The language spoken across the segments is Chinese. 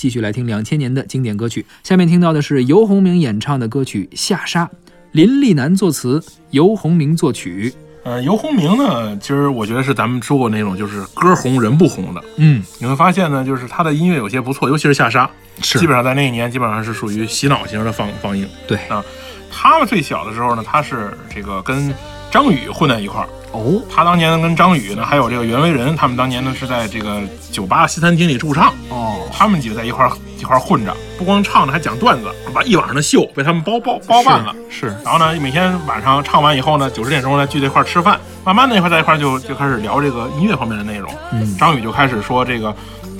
继续来听两千年的经典歌曲。下面听到的是游鸿明演唱的歌曲《下沙》，林立南作词，游鸿明作曲。呃，游鸿明呢，其实我觉得是咱们说过那种就是歌红人不红的。嗯，你会发现呢，就是他的音乐有些不错，尤其是《下沙》，是基本上在那一年基本上是属于洗脑型的放放映。对啊，他们最小的时候呢，他是这个跟张宇混在一块儿。哦，他当年呢跟张宇呢，还有这个袁惟仁，他们当年呢是在这个酒吧西餐厅里驻唱。哦，他们几个在一块儿一块儿混着，不光唱呢，还讲段子，把一晚上的秀被他们包包包办了。是。然后呢，每天晚上唱完以后呢，九十点钟呢聚在一块儿吃饭，慢慢的一块在一块儿就就开始聊这个音乐方面的内容。嗯，张宇就开始说这个，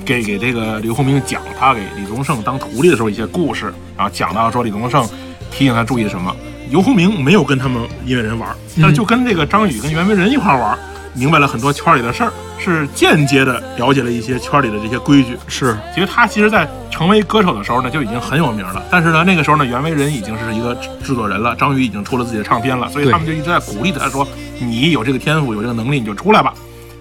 给给这个刘鸿明讲他给李宗盛当徒弟的时候一些故事，然后讲到说李宗盛提醒他注意什么。游鸿明没有跟他们音乐人玩，但是就跟这个张宇跟袁惟仁一块玩。明白了很多圈里的事儿，是间接的了解了一些圈里的这些规矩。是，其实他其实，在成为歌手的时候呢，就已经很有名了。但是呢，那个时候呢，袁惟仁已经是一个制作人了，张宇已经出了自己的唱片了，所以他们就一直在鼓励他说：“你有这个天赋，有这个能力，你就出来吧。”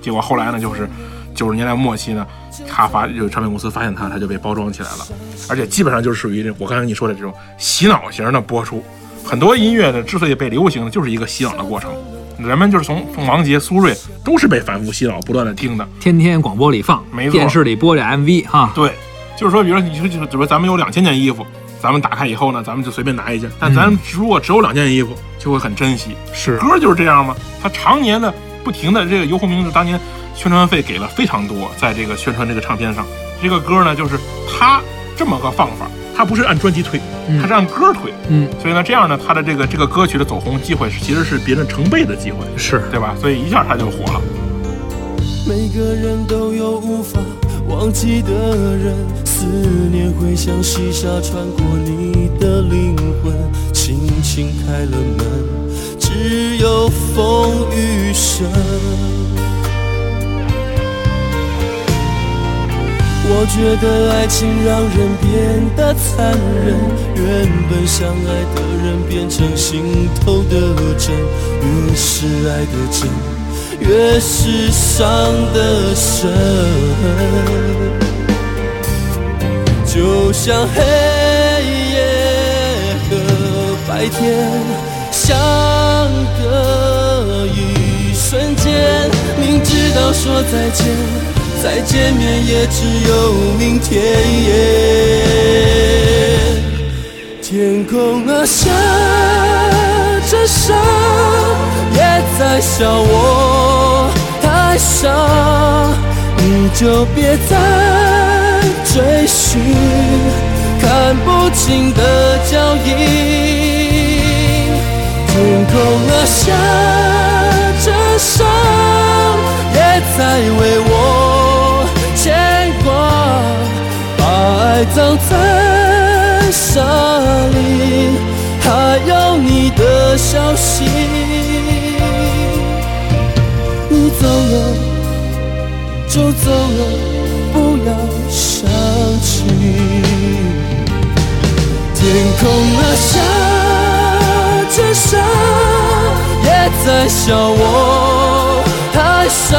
结果后来呢，就是九十年代末期呢，他发就唱片公司发现他，他就被包装起来了，而且基本上就是属于我刚才你说的这种洗脑型的播出。很多音乐呢，之所以被流行，就是一个洗脑的过程。人们就是从凤凰杰、苏芮都是被反复洗脑，不断的听的，天天广播里放，没错，电视里播着 MV 哈。对，就是说，比如说，你说，就是比如咱们有两千件衣服，咱们打开以后呢，咱们就随便拿一件，但咱如果只有两件衣服，就会很珍惜。是歌就是这样吗？他常年的不停的这个游鸿明是当年宣传费给了非常多，在这个宣传这个唱片上，这个歌呢，就是他这么个放法。他不是按专辑推，他是按歌推，嗯，所以呢，这样呢，他的这个这个歌曲的走红机会是其实是别人成倍的机会，是对吧？所以一下他就火了。每个人都有无法忘记的人，思念会像细沙穿过你的灵魂，轻轻开了门，只有风雨声。我觉得爱情让人变得残忍，原本相爱的人变成心头的针，越是爱的真，越是伤的深。就像黑夜和白天相隔一瞬间，明知道说再见。再见面也只有明天。天空啊，下着沙，也在笑我太傻。你就别再追寻看不清的脚印。天空啊，下埋葬在沙里，还有你的消息。你走了就走了，不要想起。天空啊，下着沙，也在笑我太傻，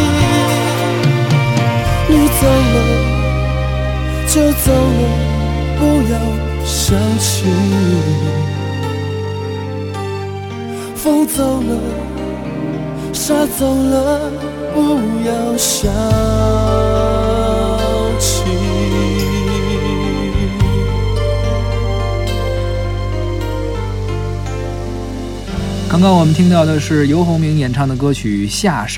就走了，不要想起。风走了，沙走了，不要想起。刚刚我们听到的是游鸿明演唱的歌曲《下沙》。